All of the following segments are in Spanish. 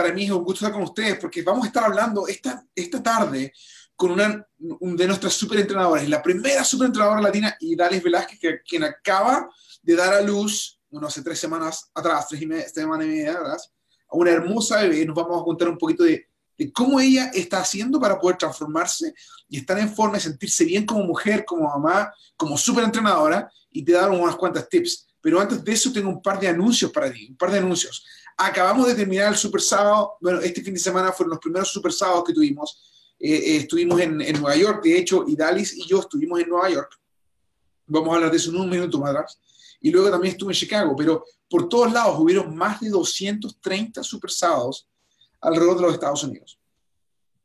para mí es un gusto estar con ustedes porque vamos a estar hablando esta, esta tarde con una de nuestras superentrenadoras, la primera superentrenadora latina, Idalis Velázquez, que, quien acaba de dar a luz, bueno, hace tres semanas atrás, tres, y media, semanas y media atrás, a una hermosa bebé. Nos vamos a contar un poquito de, de cómo ella está haciendo para poder transformarse y estar en forma y sentirse bien como mujer, como mamá, como superentrenadora y te dar unas cuantas tips. Pero antes de eso tengo un par de anuncios para ti, un par de anuncios. Acabamos de terminar el Super Sábado, bueno, este fin de semana fueron los primeros Super Sábados que tuvimos eh, eh, estuvimos en, en, Nueva York, de hecho, Idalis y yo estuvimos en Nueva York. Vamos a hablar de eso en un minuto más atrás. Y luego también estuve en Chicago, pero por todos lados hubieron más de 230 super sábados alrededor de los Estados Unidos.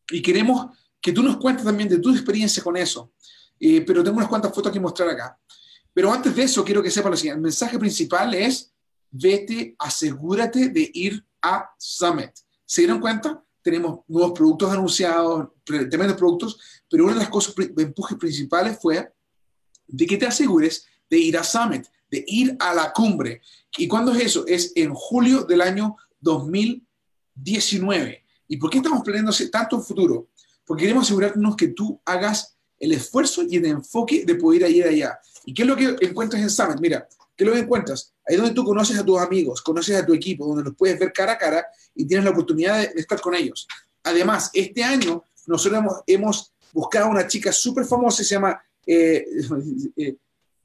Y queremos que tú nos cuentes también de tu experiencia con eso. Eh, pero tengo unas cuantas fotos que mostrar acá. Pero antes de eso, quiero que sepas lo siguiente. El mensaje principal es, vete, asegúrate de ir a Summit. ¿Se dieron cuenta? tenemos nuevos productos anunciados, tremendos productos, pero una de las cosas, empujes principales fue de que te asegures de ir a Summit, de ir a la cumbre. ¿Y cuándo es eso? Es en julio del año 2019. ¿Y por qué estamos planeando tanto futuro? Porque queremos asegurarnos que tú hagas el esfuerzo y el enfoque de poder ir allá. ¿Y qué es lo que encuentras en Summit? Mira, ¿qué es lo que encuentras? Ahí donde tú conoces a tus amigos, conoces a tu equipo, donde los puedes ver cara a cara y tienes la oportunidad de, estar con ellos. Además, este año nosotros hemos, buscado una chica súper famosa, se llama, eh, eh,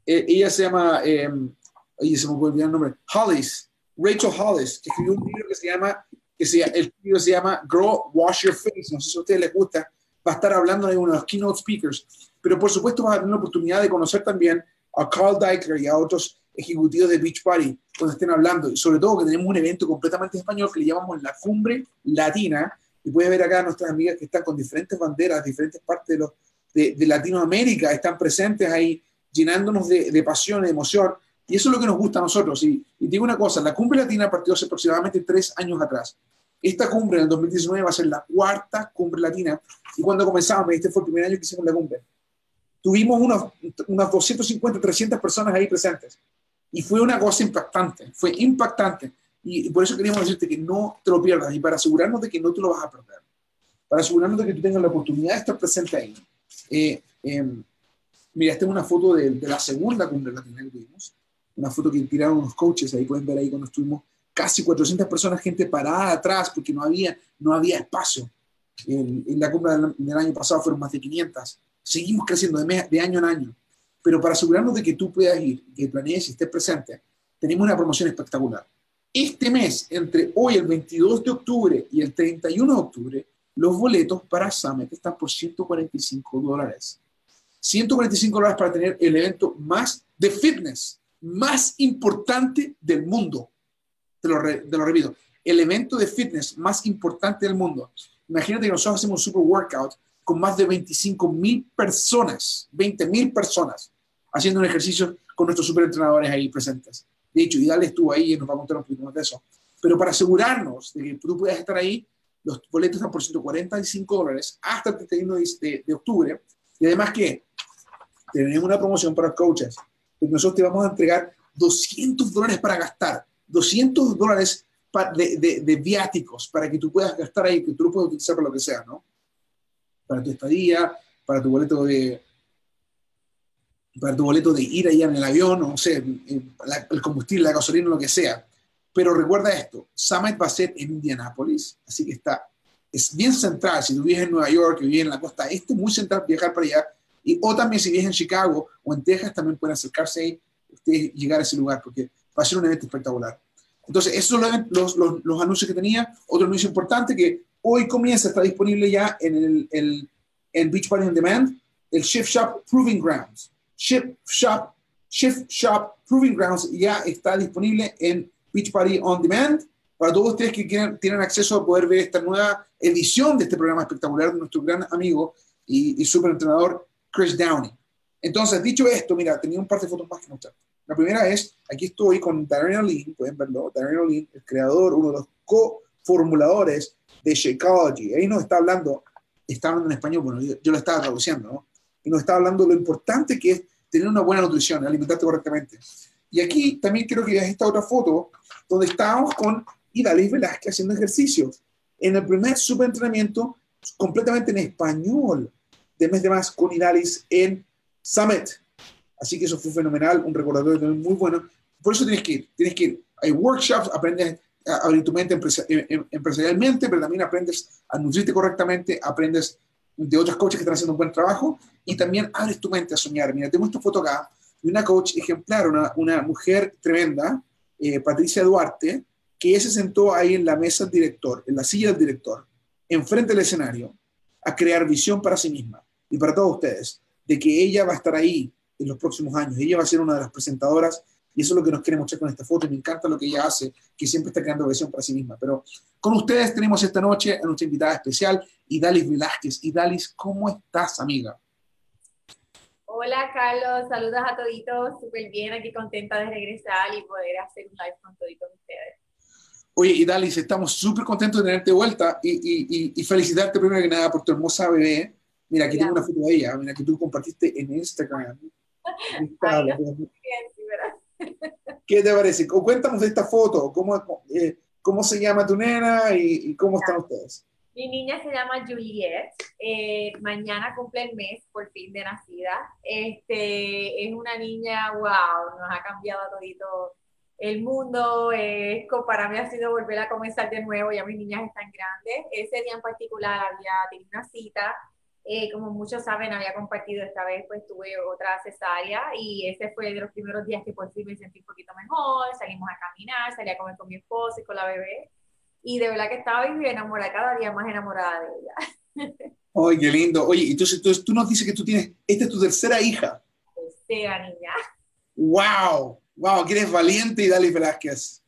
eh, ella se llama, em, se me olvidar el nombre, Hollis, Rachel Hollis, que escribió un libro que se llama, que se, el libro se llama Grow, Wash Your Face, no sé si a ustedes les gusta, va a estar hablando de uno de los keynote speakers, pero por supuesto va a tener la oportunidad de conocer también a Carl Deichler y a otros ejecutivos de Beach Party cuando estén hablando, y sobre todo que tenemos un evento completamente español que le llamamos la Cumbre Latina, y puedes ver acá a nuestras amigas que están con diferentes banderas, diferentes partes de, los, de, Latinoamérica, están presentes ahí, llenándonos de, de, pasión, de emoción, y eso es lo que nos gusta a nosotros. Y, y digo una cosa, la Cumbre Latina partió hace aproximadamente tres años atrás. Esta cumbre en el 2019 va a ser la cuarta cumbre latina, y cuando comenzamos, este fue el primer año que hicimos la cumbre, tuvimos unos, unas 250, 300 personas ahí presentes. Y fue una cosa impactante, fue impactante. Y, por eso queríamos decirte que no te lo pierdas y para asegurarnos de que no te lo vas a perder. Para asegurarnos de que tú tengas la oportunidad de estar presente ahí. Eh, em, mira, esta es una foto de, de, la segunda cumbre latina que tuvimos. Una foto que tiraron unos coaches, ahí pueden ver ahí cuando estuvimos casi 400 personas, gente parada atrás porque no había, no había espacio. En, en la cumbre del, del, año pasado fueron más de 500. Seguimos creciendo de, de año en año. Pero para asegurarnos de que tú puedas ir, que planees y estés presente, tenemos una promoción espectacular. Este mes, entre hoy, el 22 de octubre y el 31 de octubre, los boletos para Summit están por 145 dólares. 145 dólares para tener el evento más de fitness, más importante del mundo. Te lo, lo repito, el evento de fitness más importante del mundo. Imagínate que nosotros hacemos un super workout con más de 25 mil personas, 20 mil personas, haciendo un ejercicio con nuestros superentrenadores ahí presentes. De hecho, Idal estuvo ahí y nos va a contar un poquito más de eso. Pero para asegurarnos de que tú puedas estar ahí, los boletos están por 145 dólares hasta el 31 de, de octubre. Y además que tenemos una promoción para los coaches. Nosotros te vamos a entregar 200 dólares para gastar, 200 dólares de, de, de, viáticos para que tú puedas gastar ahí, que tú lo puedas utilizar para lo que sea, ¿no? Para tu estadía, para tu boleto de para tu boleto de ir allá en el avión, o no sé, el combustible, la gasolina, lo que sea. Pero recuerda esto, Summit va a ser en Indianápolis, así que está, es bien central, si tú vives en Nueva York, vives en la costa este, muy central viajar para allá, y, o también si vives en Chicago o en Texas, también pueden acercarse ahí, ustedes llegar a ese lugar, porque va a ser un evento espectacular. Entonces, esos son los, los, los anuncios que tenía. Otro anuncio importante que Hoy comienza, está disponible ya en el, el, el Beach Party on Demand, el Shift Shop Proving Grounds. Shift Shop, Shift Shop Proving Grounds ya está disponible en Beach Party on Demand para todos ustedes que quieran, tienen acceso a poder ver esta nueva edición de este programa espectacular de nuestro gran amigo y, y super entrenador Chris Downey. Entonces, dicho esto, mira, tenía un par de fotos más que mostrar. La primera es, aquí estoy con Darren O'Lean, pueden verlo, Darren O'Lean, el creador, uno de los co-formuladores de Shakeology. Ahí nos está hablando, está hablando en español, bueno, yo, yo, lo estaba traduciendo, ¿no? Y nos está hablando lo importante que es tener una buena nutrición, alimentarte correctamente. Y aquí también quiero que veas esta otra foto donde estábamos con Idalis Velázquez haciendo ejercicios. en el primer super entrenamiento completamente en español de mes de más con Idalis en Summit. Así que eso fue fenomenal, un recordatorio también muy bueno. Por eso tienes que ir, tienes que ir. Hay workshops, aprendes abrir tu mente em, em, empresarialmente, pero también aprendes a nutrirte correctamente, aprendes de otras coaches que están haciendo un buen trabajo y también abres tu mente a soñar. Mira, tengo esta foto acá de una coach ejemplar, una, una mujer tremenda, eh, Patricia Duarte, que ella se sentó ahí en la mesa del director, en la silla del director, enfrente del escenario, a crear visión para sí misma y para todos ustedes, de que ella va a estar ahí en los próximos años. Ella va a ser una de las presentadoras y eso es lo que nos quiere mostrar con esta foto y me encanta lo que ella hace, que siempre está creando visión para sí misma. Pero con ustedes tenemos esta noche a nuestra invitada especial, Idalis Velázquez. Idalis, ¿cómo estás, amiga? Hola, Carlos. Saludos a toditos. Súper bien, aquí contenta de regresar y poder hacer un live con toditos ustedes. Oye, Idalis, estamos súper contentos de tenerte de vuelta y, y, y, felicitarte primero que nada por tu hermosa bebé. Mira, aquí tengo una foto de ella, mira, que tú compartiste en Instagram. ¿Qué te parece? Cuéntanos de esta foto, cómo, eh, cómo se llama tu nena y, cómo están ustedes. Mi niña se llama Juliet, eh, mañana cumple el mes por fin de nacida. Este, es una niña, wow, nos ha cambiado todito el mundo. Eh, para mí ha sido volver a comenzar de nuevo, ya mis niñas están grandes. Ese día en particular había tenido una cita eh, como muchos saben, había compartido esta vez, pues tuve otra cesárea y ese fue de los primeros días que por fin me sentí un poquito mejor, salimos a caminar, salí a comer con mi esposo y con la bebé y de verdad que estaba enamorada, cada día más enamorada de ella. ¡Ay, qué lindo! Oye, entonces, entonces tú nos dices que tú tienes, esta es tu tercera hija. Tercera niña. ¡Wow! ¡Wow! Que eres valiente y dale Velázquez.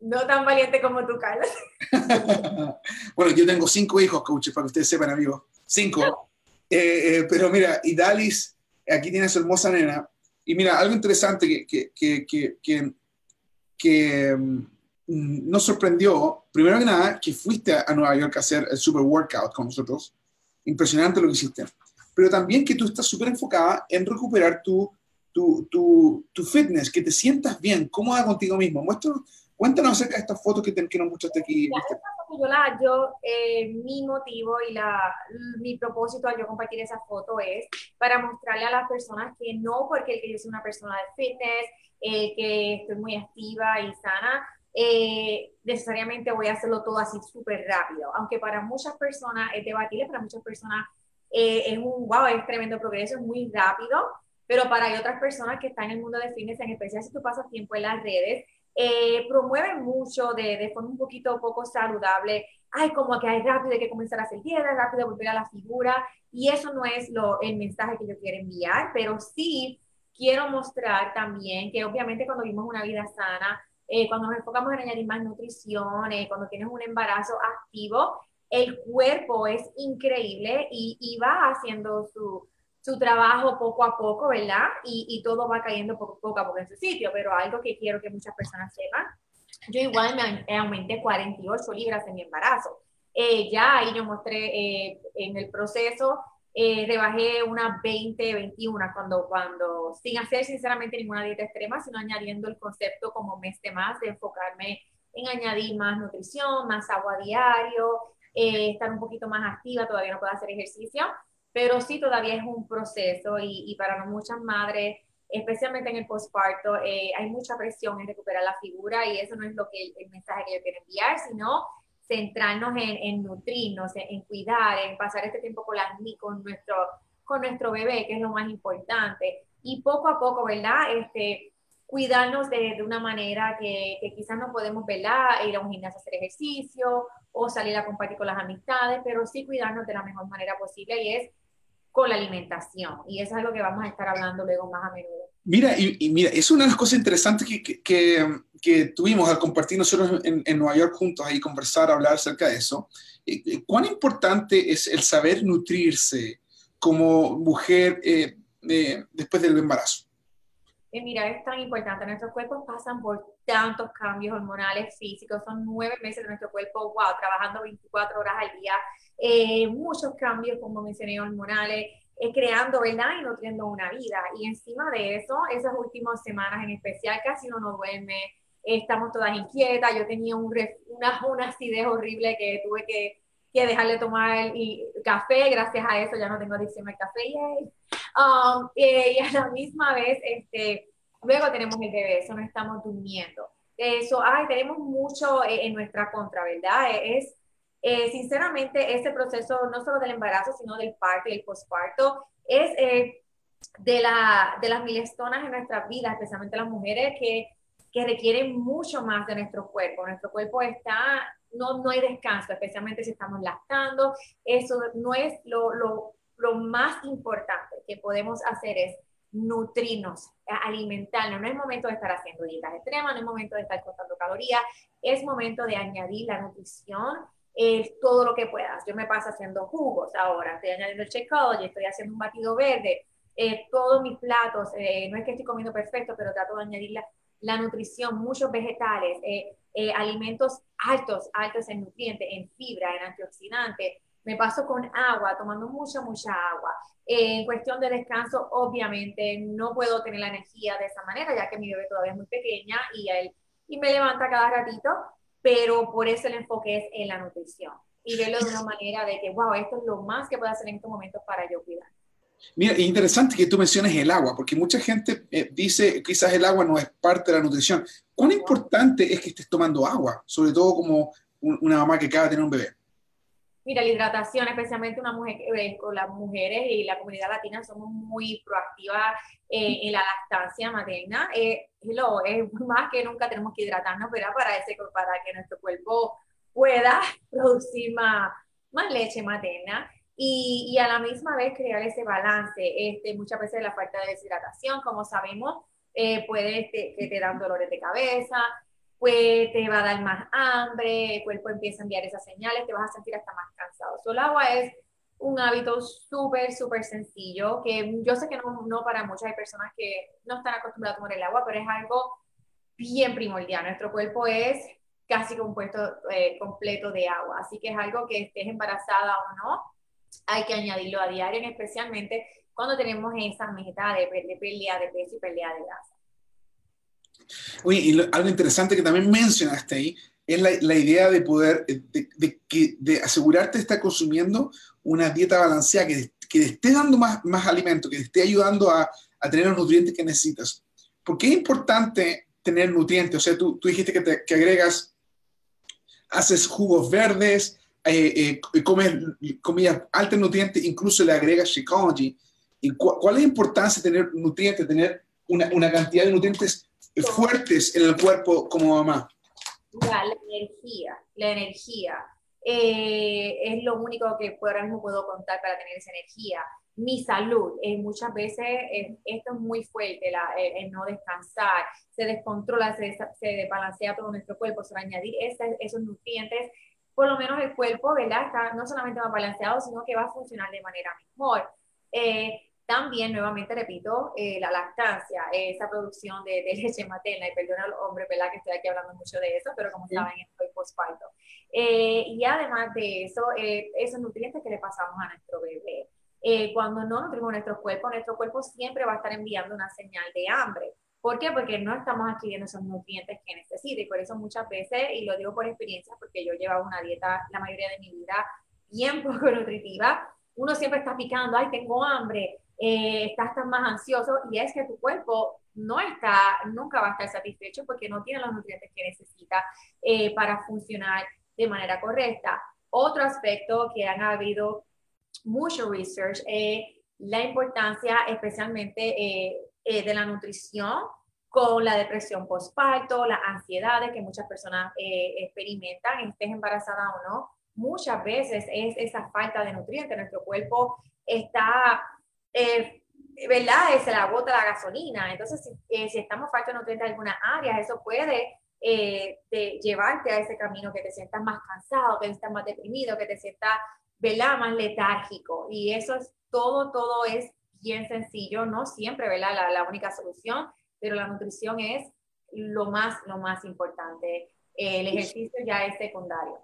No tan valiente como tú, Carlos. bueno, yo tengo cinco hijos, coaches, para que ustedes sepan, amigos. Cinco. Eh, eh, pero mira, y Dalis, aquí tiene su hermosa nena. Y mira, algo interesante que, que, que, que, mm, nos sorprendió, primero que nada, que fuiste a Nueva York a hacer el super workout con nosotros. Impresionante lo que hiciste. Pero también que tú estás súper enfocada en recuperar tu, tu, tu, tu, fitness, que te sientas bien, cómoda contigo mismo. Muéstranos, Cuéntanos acerca de estas fotos que, te, que nos mostraste aquí. Yo, la, yo eh, mi motivo y la, mi propósito al yo compartir esa foto es para mostrarle a las personas que no porque yo soy una persona de fitness, eh, que estoy muy activa y sana, eh, necesariamente voy a hacerlo todo así súper rápido. Aunque para muchas personas es debatible, para muchas personas es un wow, es tremendo progreso, es muy rápido, pero para otras personas que están en el mundo de fitness, en especial si tú pasas tiempo en las redes, eh, promueven mucho de, de, forma un poquito poco saludable. Ay, como que hay rápido, hay que comenzar a hacer dieta, rápido volver a la figura. Y eso no es lo, el mensaje que yo quiero enviar, pero sí quiero mostrar también que obviamente cuando vivimos una vida sana, eh, cuando nos enfocamos en añadir más nutrición, eh, cuando tienes un embarazo activo, el cuerpo es increíble y, y va haciendo su, su trabajo poco a poco, ¿verdad? Y, y todo va cayendo poco, poco a poco en su sitio, pero algo que quiero que muchas personas sepan, yo igual me aumenté 48 libras en mi embarazo. Eh, ya ahí yo mostré eh, en el proceso, eh, rebajé unas 20, 21 cuando, cuando, sin hacer sinceramente ninguna dieta extrema, sino añadiendo el concepto como mes de más, de enfocarme en añadir más nutrición, más agua diario, estar un poquito más activa, todavía no puedo hacer ejercicio, pero sí todavía es un proceso y, y para muchas madres, especialmente en el posparto, eh, hay mucha presión en recuperar la figura y eso no es lo que el, mensaje que yo quiero enviar, sino centrarnos en, en nutrirnos, en, cuidar, en pasar este tiempo con, la, con, nuestro, con nuestro bebé, que es lo más importante. Y poco a poco, ¿verdad? Este, cuidarnos de, de una manera que, que, quizás no podemos, ¿verdad? Ir a un gimnasio a hacer ejercicio o salir a compartir con las amistades, pero sí cuidarnos de la mejor manera posible y es con la alimentación. Y eso es algo que vamos a estar hablando luego más a menudo. Mira, y, mira, es una de las cosas interesantes que, que, que, tuvimos al compartir nosotros en, en, Nueva York juntos ahí, conversar, hablar acerca de eso. Eh, eh, ¿Cuán importante es el saber nutrirse como mujer eh, después del embarazo? mira, es tan importante. Nuestros cuerpos pasan por tantos cambios hormonales, físicos. Son nueve meses de nuestro cuerpo, wow, trabajando 24 horas al día eh, muchos cambios, como mencioné, hormonales, eh, creando, ¿verdad? Y nutriendo una vida. Y encima de eso, esas últimas semanas en especial, casi no duerme, estamos todas inquietas, yo tenía un, una, una acidez horrible que tuve que, que dejarle tomar y, café, gracias a eso ya no tengo adicción al café, um, eh, y a la misma vez, este, luego tenemos el bebé, eso no estamos durmiendo. Eso, ay, tenemos mucho eh, en nuestra contra, ¿verdad? Es, eh, sinceramente, ese proceso, no solo del embarazo, sino del parto y el posparto, es de, la, de las milestonas en nuestra vida, especialmente las mujeres que, que requieren mucho más de nuestro cuerpo. Nuestro cuerpo está, no, no hay descanso, especialmente si estamos lactando. Eso no es lo, lo, lo más importante que podemos hacer es nutrirnos, alimentarnos. No es momento de estar haciendo dietas extremas, no es momento de estar contando calorías, es momento de añadir la nutrición, eh, todo lo que puedas. Yo me paso haciendo jugos ahora, estoy añadiendo el y estoy haciendo un batido verde, eh, todos mis platos, eh, no es que estoy comiendo perfecto, pero trato de añadir la, nutrición, muchos vegetales, eh, alimentos altos, altos en nutrientes, en fibra, en antioxidantes. Me paso con agua, tomando mucha, mucha agua. en cuestión de descanso, obviamente no puedo tener la energía de esa manera, ya que mi bebé todavía es muy pequeña y, él, y me levanta cada ratito, pero por eso el enfoque es en la nutrición y verlo de una manera de que, wow, esto es lo más que puedo hacer en estos momentos para yo cuidar. Mira, es interesante que tú menciones el agua, porque mucha gente eh, dice quizás el agua no es parte de la nutrición. ¿Cuán importante es que estés tomando agua, sobre todo como una mamá que acaba de tener un bebé? Mira, la hidratación, especialmente una mujer, eh, con las mujeres y la comunidad latina somos muy proactivas eh, en la lactancia materna. lo, es más que nunca tenemos que hidratarnos, ¿verdad? Para, ese, para que nuestro cuerpo pueda producir más, más leche materna y, y, a la misma vez crear ese balance. Este, muchas veces la falta de deshidratación, como sabemos, eh, puede este, que te dan dolores de cabeza, pues te va a dar más hambre, el cuerpo empieza a enviar esas señales, te vas a sentir hasta más cansado. So, el agua es un hábito súper, súper sencillo, que yo sé que no, no para muchas hay personas que no están acostumbradas a tomar el agua, pero es algo bien primordial. Nuestro cuerpo es casi compuesto eh, completo de agua, así que es algo que estés embarazada o no, hay que añadirlo a diario, especialmente cuando tenemos esa meta de, de pelea de peso y pelea de grasa. Oye, y algo interesante que también mencionaste ahí es la, la idea de poder, de, de, de, asegurarte de estar consumiendo una dieta balanceada, que, que te esté dando más, más alimento, que te esté ayudando a, a, tener los nutrientes que necesitas. ¿Por qué es importante tener nutrientes? O sea, tú, tú dijiste que, te, que agregas, haces jugos verdes, eh, eh, comes comida alta en nutrientes, incluso le agregas Shakeology. ¿Y cuál es la importancia de tener nutrientes, tener una, una, cantidad de nutrientes fuertes en el cuerpo como mamá? la energía, la energía. Eh, es lo único que ahora mismo puedo contar para tener esa energía. Mi salud, eh, muchas veces eh, esto es muy fuerte, la, no descansar, se descontrola, se, se desbalancea todo nuestro cuerpo, se va a añadir esos nutrientes por lo menos el cuerpo, ¿verdad? Está no solamente más balanceado, sino que va a funcionar de manera mejor. Eh, también, nuevamente repito, eh, la lactancia, esa producción de, leche materna, y perdona a los hombres, ¿verdad? Que estoy aquí hablando mucho de eso, pero como saben, estoy postparto. Eh, y además de eso, esos nutrientes que le pasamos a nuestro bebé. cuando no nutrimos nuestro cuerpo, nuestro cuerpo siempre va a estar enviando una señal de hambre. ¿Por qué? Porque no estamos adquiriendo esos nutrientes que necesita y por eso muchas veces, y lo digo por experiencia, porque yo llevaba una dieta la mayoría de mi vida bien poco nutritiva, uno siempre está picando, ay, tengo hambre, eh, estás tan más ansioso y es que tu cuerpo no está, nunca va a estar satisfecho porque no tiene los nutrientes que necesita eh, para funcionar de manera correcta. Otro aspecto que han habido mucho research es la importancia especialmente eh, eh, de la nutrición con la depresión postparto, las ansiedades que muchas personas eh, experimentan, estés embarazada o no, muchas veces es esa falta de nutrientes. Nuestro cuerpo está, eh, ¿verdad? Se le agota la gasolina. Entonces, si, si estamos falta de nutrientes en algunas áreas, eso puede de llevarte a ese camino que te sientas más cansado, que te sientas más deprimido, que te sientas, ¿verdad? Más letárgico. Y eso es todo, todo es bien sencillo, no siempre, ¿verdad? La, la única solución, pero la nutrición es lo más, lo más importante. El ejercicio ya es secundario.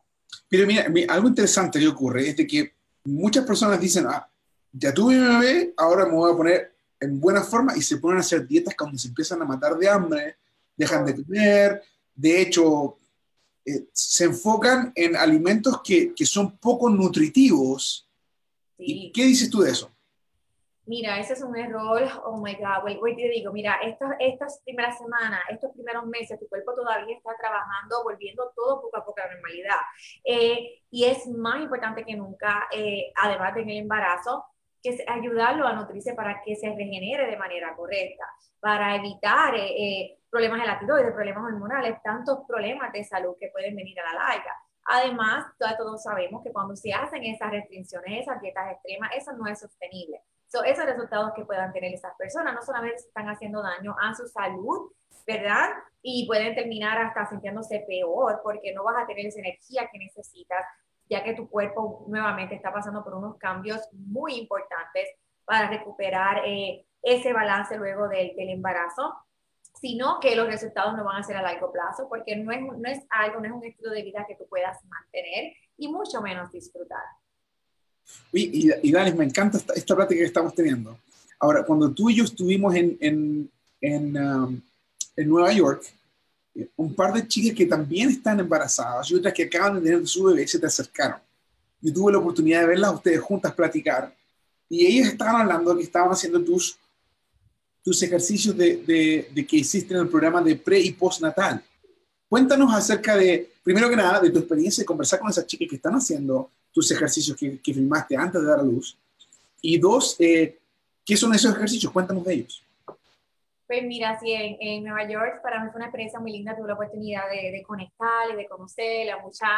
Pero mira, algo interesante que ocurre es de que muchas personas dicen, ah, ya tuve mi bebé, ahora me voy a poner en buena forma y se ponen a hacer dietas cuando se empiezan a matar de hambre, dejan de comer, de hecho, eh, se enfocan en alimentos que, que son poco nutritivos. ¿Y qué dices tú de eso? Mira, ese es un error, oh my God, hoy te digo, mira, estas, estas primeras semanas, estos primeros meses, tu cuerpo todavía está trabajando, volviendo todo poco a poco a la normalidad. Eh, y es más importante que nunca, eh, además del embarazo, que ayudarlo a nutrirse para que se regenere de manera correcta, para evitar eh, problemas de la tiroides, problemas hormonales, tantos problemas de salud que pueden venir a la larga. Además, todos sabemos que cuando se hacen esas restricciones, esas dietas extremas, eso no es sostenible esos resultados que puedan tener esas personas no solamente están haciendo daño a su salud, ¿verdad? Y pueden terminar hasta sintiéndose peor porque no vas a tener esa energía que necesitas, ya que tu cuerpo nuevamente está pasando por unos cambios muy importantes para recuperar eh, ese balance luego del, embarazo, sino que los resultados no van a ser a largo plazo porque no es, no es algo, no es un estilo de vida que tú puedas mantener y mucho menos disfrutar. Y, y, me encanta esta, plática que estamos teniendo. Ahora, cuando tú y yo estuvimos en, en, en, um, en Nueva York, un par de chicas que también están embarazadas y otras que acaban de tener su bebé se te acercaron. Yo tuve la oportunidad de verlas ustedes juntas platicar y ellas estaban hablando que estaban haciendo tus, tus ejercicios de, de, de que hiciste en el programa de pre y postnatal. Cuéntanos acerca de, primero que nada, de tu experiencia de conversar con esas chicas que están haciendo tus ejercicios que, que filmaste antes de dar a luz. Y dos, eh, ¿qué son esos ejercicios? Cuéntanos de ellos. Pues mira, sí, en, en, Nueva York para mí fue una experiencia muy linda, tuve la oportunidad de, de conectar y de conocer a mucha,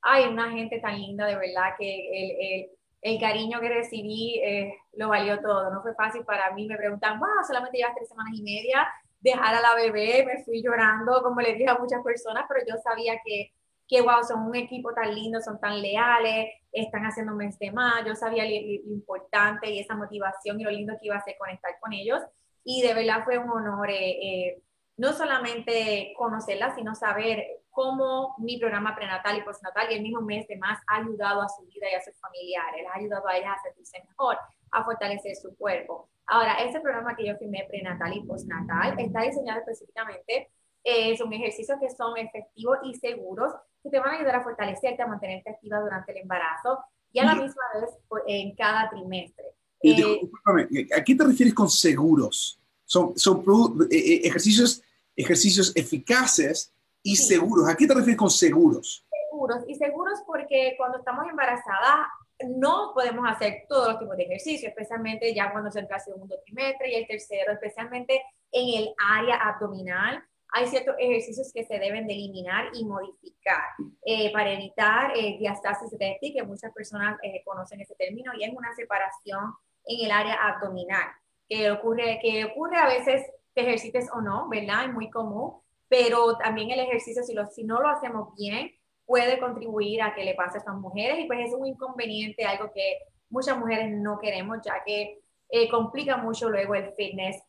hay una gente tan linda, de verdad, que el, el, el cariño que recibí eh, lo valió todo, no fue fácil para mí, me preguntan, wow, solamente llevas tres semanas y media, dejar a la bebé, me fui llorando, como le dije a muchas personas, pero yo sabía que que wow, son un equipo tan lindo, son tan leales, están haciendo un mes de más, yo sabía lo, importante y esa motivación y lo lindo que iba a ser conectar con ellos y de verdad fue un honor eh, eh, no solamente conocerla, sino saber cómo mi programa prenatal y postnatal y el mismo mes de más ha ayudado a su vida y a sus familiares, ha ayudado a ellas a sentirse mejor, a fortalecer su cuerpo. Ahora, ese programa que yo firmé prenatal y postnatal está diseñado específicamente eh, son ejercicios que son efectivos y seguros que te van a ayudar a fortalecerte, a mantenerte activa durante el embarazo y a la misma vez pues, en cada trimestre. Eh, ¿a qué te refieres con seguros? Son, son eh, ejercicios, ejercicios eficaces y seguros. ¿A qué te refieres con seguros? Seguros. Y seguros porque cuando estamos embarazadas no podemos hacer todos los tipos de ejercicios, especialmente ya cuando se entra el segundo trimestre y el tercero, especialmente en el área abdominal hay ciertos ejercicios que se deben de eliminar y modificar eh, para evitar eh, diastasis recti, que muchas personas eh, conocen ese término, y es una separación en el área abdominal, que ocurre, que ocurre a veces te ejercites o no, ¿verdad? Es muy común, pero también el ejercicio, si, lo, si no lo hacemos bien, puede contribuir a que le pase a estas mujeres, y pues es un inconveniente, algo que muchas mujeres no queremos, ya que eh, complica mucho luego el fitness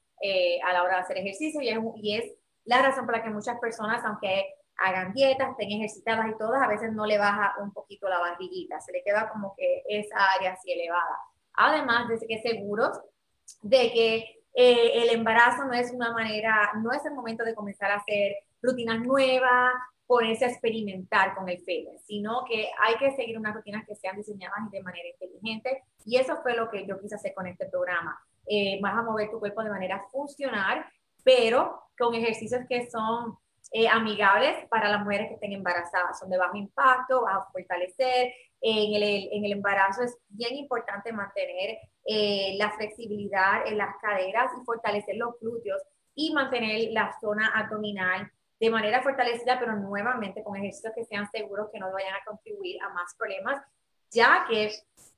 a la hora de hacer ejercicio y es, y es la razón por la que muchas personas, aunque hagan dietas, estén ejercitadas y todas, a veces no le baja un poquito la barriguita, se le queda como que esa área así elevada. Además de que seguros de que eh, el embarazo no es una manera, no es el momento de comenzar a hacer rutinas nuevas, ponerse a experimentar con el fitness, sino que hay que seguir unas rutinas que sean diseñadas de manera inteligente y eso fue lo que yo quise hacer con este programa. Eh, vas a mover tu cuerpo de manera funcional pero con ejercicios que son eh, amigables para las mujeres que estén embarazadas, son de bajo impacto, vas a fortalecer. En el, en el embarazo es bien importante mantener eh, la flexibilidad en las caderas y fortalecer los glúteos y mantener la zona abdominal de manera fortalecida, pero nuevamente con ejercicios que sean seguros, que no vayan a contribuir a más problemas, ya que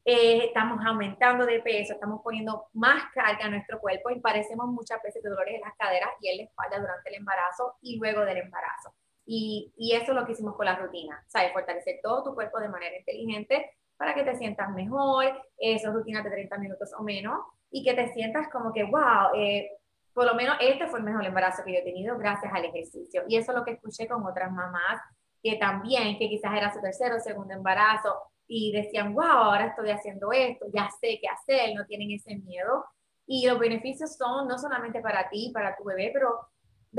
eh, estamos aumentando de peso, estamos poniendo más carga a nuestro cuerpo y parecemos muchas veces de dolores en las caderas y en la espalda durante el embarazo y luego del embarazo. Y, y eso es lo que hicimos con la rutina, ¿sabes? Fortalecer todo tu cuerpo de manera inteligente para que te sientas mejor, esas rutinas de 30 minutos o menos, y que te sientas como que, wow, eh, por lo menos este fue el mejor embarazo que yo he tenido gracias al ejercicio. Y eso es lo que escuché con otras mamás que también, que quizás era su tercero o segundo embarazo, y decían, wow, ahora estoy haciendo esto, ya sé qué hacer, no tienen ese miedo. Y los beneficios son no solamente para ti, para tu bebé, pero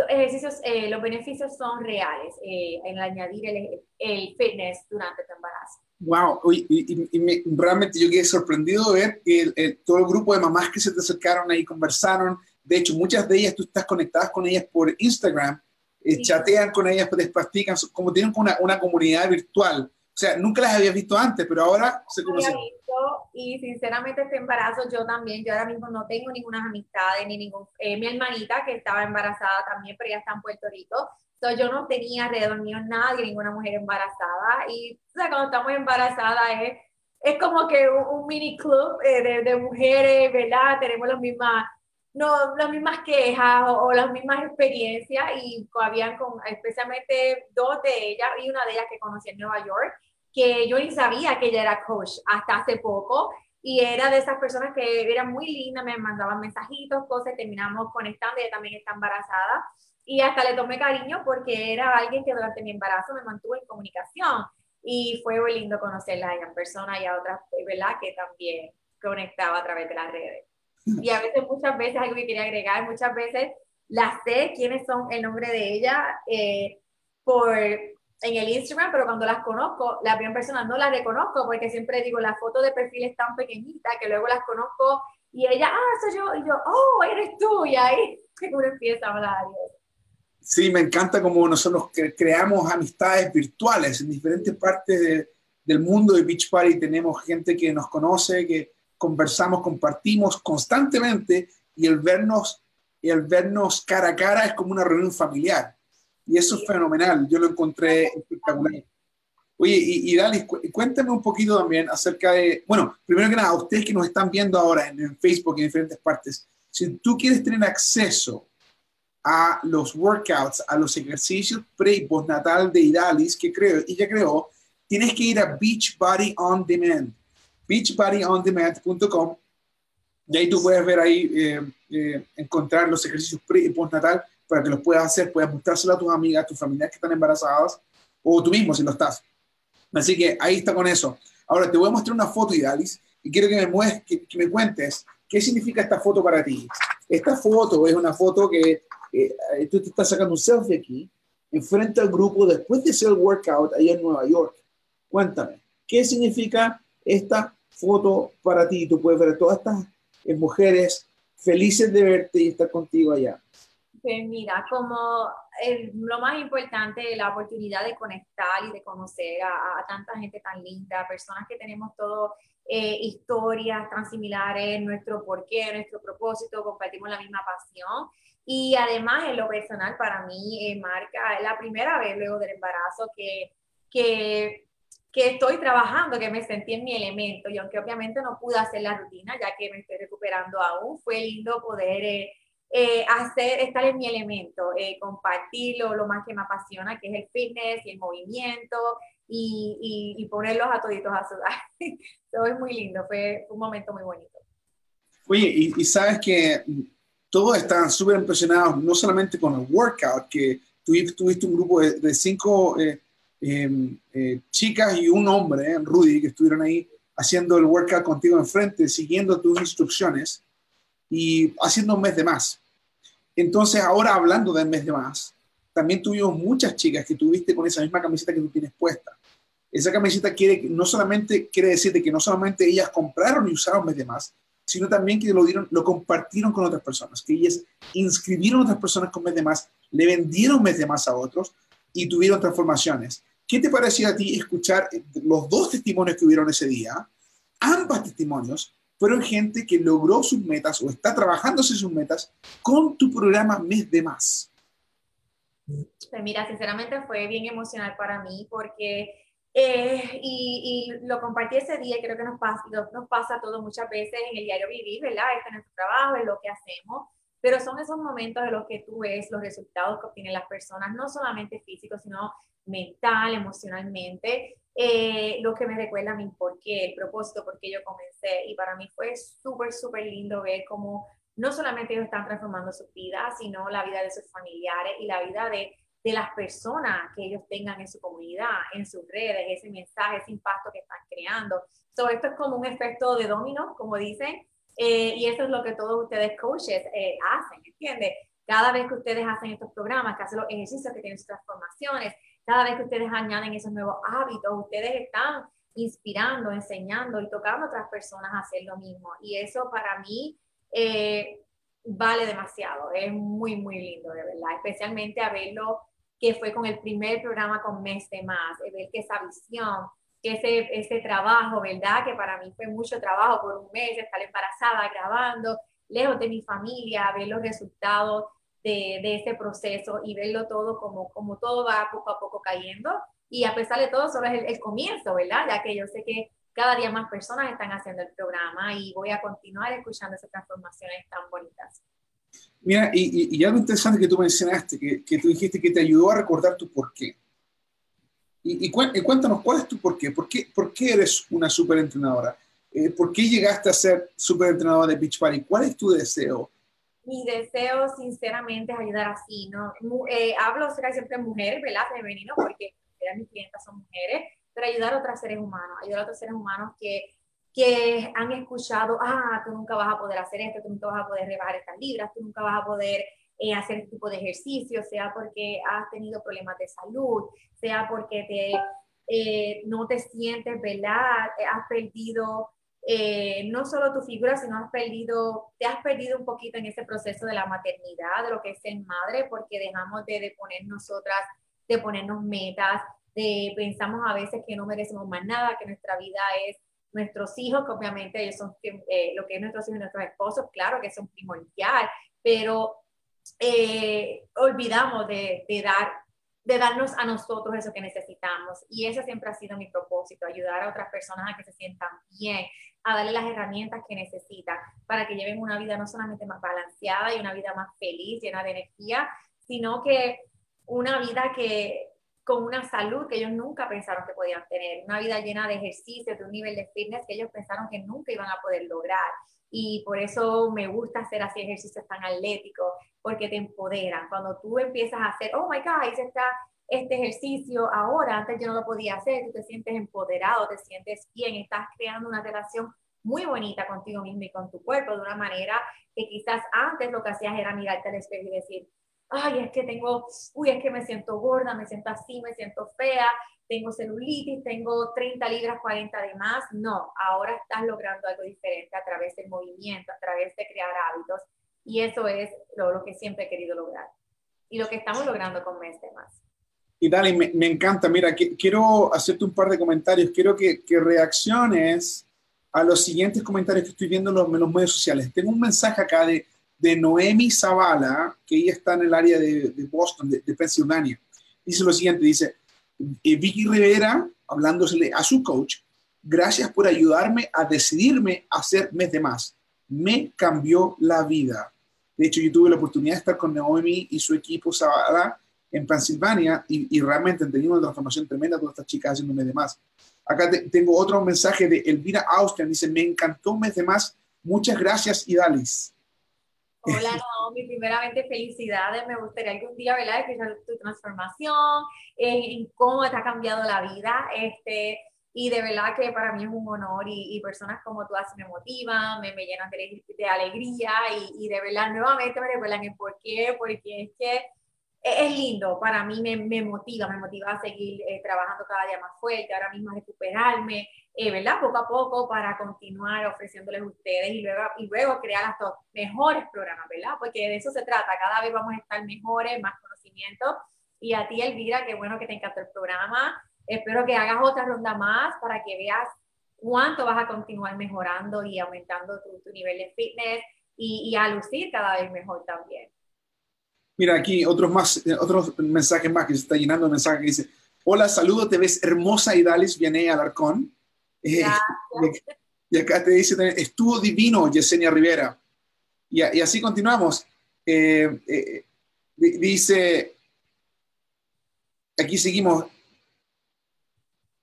ejercicios, eh, los beneficios son reales eh, en añadir el, el, fitness durante tu embarazo. Wow, y, realmente yo quedé sorprendido de ver que todo el grupo de mamás que se te acercaron ahí conversaron. De hecho, muchas de ellas tú estás conectadas con ellas por Instagram, eh, chatean con ellas, pues practican, como tienen una, una comunidad virtual. O sea, nunca las había visto antes, pero ahora se conocen. y sinceramente este embarazo yo también, yo ahora mismo no tengo ninguna amistades ni ningún, eh, mi hermanita que estaba embarazada también, pero ella está en Puerto Rico, entonces yo no tenía alrededor mío nadie, ninguna mujer embarazada. Y o sea, cuando estamos embarazadas es, es como que un, mini club eh, de, de, mujeres, ¿verdad? Tenemos las mismas, no, las mismas quejas o, las mismas experiencias y habían con, especialmente dos de ellas y una de ellas que conocí en Nueva York que yo ni sabía que ella era coach hasta hace poco y era de esas personas que era muy linda, me mandaban mensajitos, cosas, terminamos conectando, ella también está embarazada y hasta le tomé cariño porque era alguien que durante mi embarazo me mantuvo en comunicación y fue muy lindo conocerla en persona y a otras, ¿verdad? Que también conectaba a través de las redes. Y a veces, muchas veces, algo que quería agregar, muchas veces las sé quiénes son el nombre de ella eh, por en el Instagram, pero cuando las conozco, la primera persona no las reconozco porque siempre digo, la foto de perfil es tan pequeñita que luego las conozco y ella, ah, soy yo, y yo, oh, eres tú, y ahí uno empieza a hablar. Sí, me encanta como nosotros creamos amistades virtuales en diferentes partes del mundo de Beach Party. Tenemos gente que nos conoce, que conversamos, compartimos constantemente y el vernos, el vernos cara a cara es como una reunión familiar. Y eso es fenomenal, yo lo encontré espectacular. Oye, y, y Dali, cuéntame un poquito también acerca de, bueno, primero que nada, ustedes que nos están viendo ahora en, Facebook en diferentes partes, si tú quieres tener acceso a los workouts, a los ejercicios pre y postnatal de Idalis, que creo, ella creó, tienes que ir a Beachbody On Demand, beachbodyondemand.com, y ahí tú puedes ver ahí, eh, eh, encontrar los ejercicios pre y postnatal para que los puedas hacer, puedas mostrárselo a tus amigas, a tus familiares que están embarazadas, o tú mismo si lo estás. Así que ahí está con eso. Ahora te voy a mostrar una foto, Idalis, y quiero que me, muestres, que, me cuentes qué significa esta foto para ti. Esta foto es una foto que eh, tú te estás sacando un selfie aquí, enfrente al grupo después de hacer el workout allá en Nueva York. Cuéntame, ¿qué significa esta foto para ti? Tú puedes ver a todas estas eh, mujeres felices de verte y estar contigo allá. Pues mira, como lo más importante, la oportunidad de conectar y de conocer a, tanta gente tan linda, personas que tenemos todo eh, historias tan similares, nuestro porqué, nuestro propósito, compartimos la misma pasión. Y además, en lo personal, para mí, eh, marca, la primera vez luego del embarazo que, que, que estoy trabajando, que me sentí en mi elemento. Y aunque obviamente no pude hacer la rutina, ya que me estoy recuperando aún, fue lindo poder... Eh, eh, hacer, estar en mi elemento, eh, compartirlo, lo más que me apasiona, que es el fitness y el movimiento, y, y, ponerlos a toditos a sudar. Todo es muy lindo, fue un momento muy bonito. Oye, y, sabes que todos están súper impresionados, no solamente con el workout, que tuviste, tuviste un grupo de, cinco eh, em, chicas y un hombre, Rudy, que estuvieron ahí haciendo el workout contigo enfrente, siguiendo tus instrucciones y haciendo un mes de más. Entonces, ahora hablando del mes de más, también tuvimos muchas chicas que tuviste con esa misma camiseta que tú tienes puesta. Esa camiseta quiere, no solamente quiere decir que no solamente ellas compraron y usaron mes de más, sino también que lo, dieron, lo compartieron con otras personas, que ellas inscribieron a otras personas con mes de más, le vendieron mes de más a otros y tuvieron transformaciones. ¿Qué te pareció a ti escuchar los dos testimonios que hubieron ese día? Ambos testimonios fueron gente que logró sus metas o está trabajándose sus metas con tu programa Mes de Más. Pues mira, sinceramente fue bien emocional para mí porque, eh, y, y, lo compartí ese día, creo que nos pasa, nos pasa todo muchas veces en el diario vivir, ¿verdad? Este es nuestro trabajo, es lo que hacemos, pero son esos momentos en los que tú ves los resultados que obtienen las personas, no solamente físicos, sino mental, emocionalmente, eh, lo que me recuerda a mí por qué, el propósito, por qué yo comencé. Y para mí fue súper, súper lindo ver cómo no solamente ellos están transformando su vida, sino la vida de sus familiares y la vida de, de las personas que ellos tengan en su comunidad, en sus redes, ese mensaje, ese impacto que están creando. So, esto es como un efecto de domino, como dicen, eh, y eso es lo que todos ustedes coaches eh, hacen, ¿entiendes? cada vez que ustedes hacen estos programas, que hacen los ejercicios, que tienen sus transformaciones, cada vez que ustedes añaden esos nuevos hábitos, ustedes están inspirando, enseñando y tocando a otras personas a hacer lo mismo. Y eso para mí eh, vale demasiado, es muy, muy lindo, de verdad, especialmente a verlo que fue con el primer programa con Mes de Más, ver que esa visión, que ese, ese trabajo, ¿verdad? Que para mí fue mucho trabajo por un mes, estar embarazada, grabando, lejos de mi familia, ver los resultados de, de ese proceso y verlo todo como, como todo va poco a poco cayendo. Y a pesar de todo, solo es el, el comienzo, ¿verdad? Ya que yo sé que cada día más personas están haciendo el programa y voy a continuar escuchando esas transformaciones tan bonitas. Mira, y, y, algo interesante que tú mencionaste, que, que, tú dijiste que te ayudó a recordar tu porqué. Y, y, cuéntanos, ¿cuál es tu porqué? ¿Por qué, por qué eres una super entrenadora? Eh, ¿Por qué llegaste a ser super entrenadora de Beach Party? ¿Cuál es tu deseo? Mi deseo, sinceramente, es ayudar así, ¿no? Eh, hablo siempre de mujeres, ¿verdad? Femenino, porque mis clientes son mujeres, pero ayudar a otros seres humanos, ayudar a otros seres humanos que que han escuchado, ah, tú nunca vas a poder hacer esto, tú nunca vas a poder rebajar estas libras, tú nunca vas a poder eh, hacer este tipo de ejercicio, sea porque has tenido problemas de salud, sea porque te, eh, no te sientes, ¿verdad? Has perdido eh, no solo tu figura, sino has perdido, te has perdido un poquito en ese proceso de la maternidad, de lo que es ser madre, porque dejamos de, de poner nosotras, de ponernos metas, de pensamos a veces que no merecemos más nada, que nuestra vida es nuestros hijos, que obviamente ellos son eh, lo que es nuestros hijos y nuestros esposos, claro que son primordial, pero eh, olvidamos de, de, dar, de darnos a nosotros eso que necesitamos. Y ese siempre ha sido mi propósito, ayudar a otras personas a que se sientan bien, a darle las herramientas que necesitan para que lleven una vida no solamente más balanceada y una vida más feliz, llena de energía, sino que una vida que con una salud que ellos nunca pensaron que podían tener, una vida llena de ejercicios, de un nivel de fitness que ellos pensaron que nunca iban a poder lograr. Y por eso me gusta hacer así ejercicios tan atléticos, porque te empoderan. Cuando tú empiezas a hacer, oh my God, hice está este ejercicio ahora, antes yo no lo podía hacer, tú te sientes empoderado, te sientes bien, estás creando una relación muy bonita contigo mismo y con tu cuerpo de una manera que quizás antes lo que hacías era mirarte al espejo y decir, ay, es que tengo, uy, es que me siento gorda, me siento así, me siento fea, tengo celulitis, tengo 30 libras, 40 de más. No, ahora estás logrando algo diferente a través del movimiento, a través de crear hábitos. Y eso es lo, lo que siempre he querido lograr. Y lo que estamos logrando con Mes de Más. Y Dani, me, encanta. Mira, quiero hacerte un par de comentarios. Quiero que, reacciones a los siguientes comentarios que estoy viendo en los, medios sociales. Tengo un mensaje acá de de Noemi Zavala, que ella está en el área de, Boston, de, Pensilvania. Dice lo siguiente, dice, eh, Vicky Rivera, hablándosele a su coach, gracias por ayudarme a decidirme a hacer mes de más. Me cambió la vida. De hecho, yo tuve la oportunidad de estar con Noemi y su equipo Zavala en Pensilvania y, realmente han tenido una transformación tremenda todas estas chicas haciendo un mes de más. Acá tengo otro mensaje de Elvira Austrian, dice, me encantó un mes de más, muchas gracias Idalis. Hola Naomi, primeramente felicidades, me gustaría algún día, ¿verdad?, escuchar tu transformación, en, cómo te ha cambiado la vida, este, y de verdad que para mí es un honor y, personas como tú así me motivan, me, me llenan de, de alegría y, y, de verdad nuevamente me recuerdan el por qué, porque es que es lindo, para mí me, me motiva, me motiva a seguir eh, trabajando cada día más fuerte, ahora mismo a recuperarme, eh, ¿verdad? Poco a poco para continuar ofreciéndoles a ustedes y luego, y luego crear hasta mejores programas, ¿verdad? Porque de eso se trata, cada vez vamos a estar mejores, más conocimiento. Y a ti, Elvira, qué bueno que te encantó el programa. Espero que hagas otra ronda más para que veas cuánto vas a continuar mejorando y aumentando tu, tu nivel de fitness y, y, a lucir cada vez mejor también. Mira, aquí otros más, otros mensajes más que se está llenando de mensajes que dice, hola, saludo, te ves hermosa y Dalis viene Alarcón. Eh, y acá te dice estuvo divino Yesenia Rivera. Y, y así continuamos. Eh, eh, dice, aquí seguimos.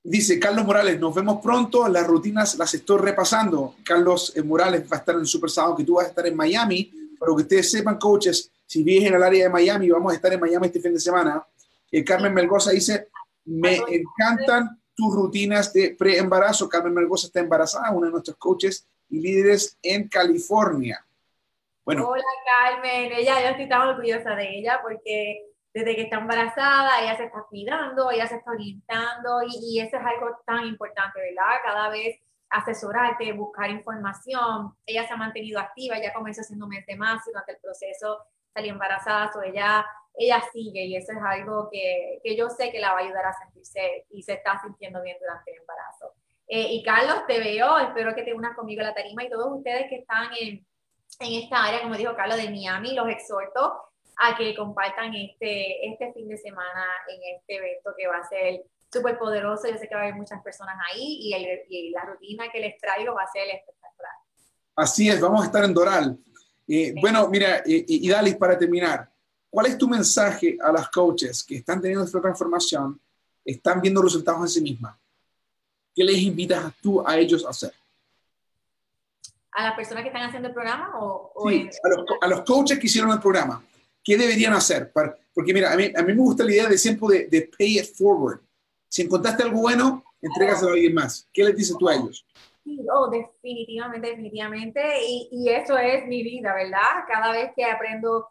Dice Carlos Morales, nos vemos pronto, las rutinas las estoy repasando. Carlos Morales va a estar en el Super Sábado, que tú vas a estar en Miami, para que ustedes sepan, coaches, si vienen al área de Miami, vamos a estar en Miami este fin de semana. Carmen Melgoza dice, me encantan tus rutinas de preembarazo. Carmen Melgoza está embarazada, una de nuestros coaches y líderes en California. Bueno. Hola Carmen, ella, yo estoy tan orgullosa de ella porque desde que está embarazada, ella se está cuidando, ella se está orientando y, y eso es algo tan importante, ¿verdad? Cada vez asesorarte, buscar información. Ella se ha mantenido activa, ya comenzó haciendo mes de más durante el proceso salió embarazada, o ella, ella sigue y eso es algo que, que, yo sé que la va a ayudar a sentirse y se está sintiendo bien durante el embarazo. Eh, y Carlos, te veo, espero que te unas conmigo a la tarima y todos ustedes que están en, en esta área, como dijo Carlos, de Miami, los exhorto a que compartan este, este fin de semana en este evento que va a ser súper poderoso. Yo sé que va a haber muchas personas ahí y, el, y, la rutina que les traigo va a ser espectacular. Así es, vamos a estar en Doral. Eh, bueno, mira, eh, y Dalis, para terminar, ¿cuál es tu mensaje a las coaches que están teniendo esta transformación, están viendo resultados en sí mismas? ¿Qué les invitas tú a ellos a hacer? ¿A las personas que están haciendo el programa? O, o sí, a, los, a, los, coaches que hicieron el programa. ¿Qué deberían hacer? Para, porque mira, a mí, a mí, me gusta la idea de siempre de, de pay it forward. Si encontraste algo bueno, entrégaselo a alguien más. ¿Qué les dices tú a ellos? Oh, definitivamente, definitivamente. Y, y, eso es mi vida, ¿verdad? Cada vez que aprendo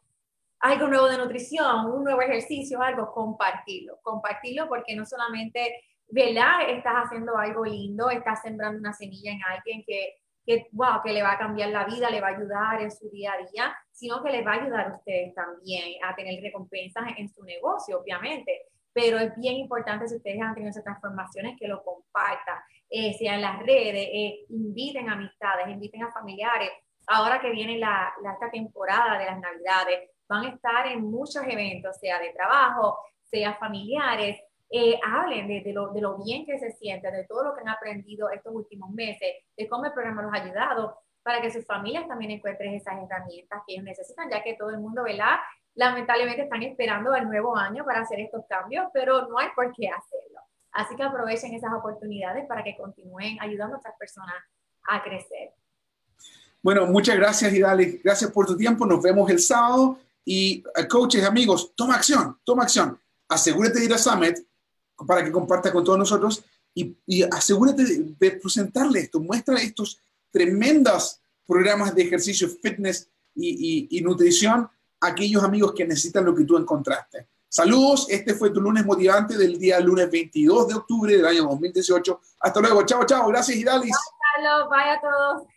algo nuevo de nutrición, un nuevo ejercicio, algo, compartirlo. Compartirlo porque no solamente, ¿verdad? Estás haciendo algo lindo, estás sembrando una semilla en alguien que, que, wow, que le va a cambiar la vida, le va a ayudar en su día a día, sino que les va a ayudar a ustedes también a tener recompensas en su negocio, obviamente pero es bien importante si ustedes han tenido esas transformaciones que lo compartan, eh, sea en las redes, eh, inviten amistades, inviten a familiares. Ahora que viene la, la, esta temporada de las navidades, van a estar en muchos eventos, sea de trabajo, sea familiares, eh, hablen de, de, lo, de, lo, bien que se sienten, de todo lo que han aprendido estos últimos meses, de cómo el programa los ha ayudado, para que sus familias también encuentren esas herramientas que ellos necesitan, ya que todo el mundo, ¿verdad? lamentablemente están esperando el nuevo año para hacer estos cambios, pero no hay por qué hacerlo. Así que aprovechen esas oportunidades para que continúen ayudando a otras personas a crecer. Bueno, muchas gracias, Hidali. Gracias por tu tiempo. Nos vemos el sábado. Y eh, coaches, amigos, toma acción, toma acción. Asegúrate de ir a Summit para que compartas con todos nosotros y, y asegúrate de, de, presentarle esto. Muestra estos tremendos programas de ejercicio, fitness y, y, y nutrición aquellos amigos que necesitan lo que tú encontraste. Saludos, este fue tu lunes motivante del día lunes 22 de octubre del año 2018. Hasta luego, chao, chao, gracias Idalis. Bye, Carlos, bye a todos.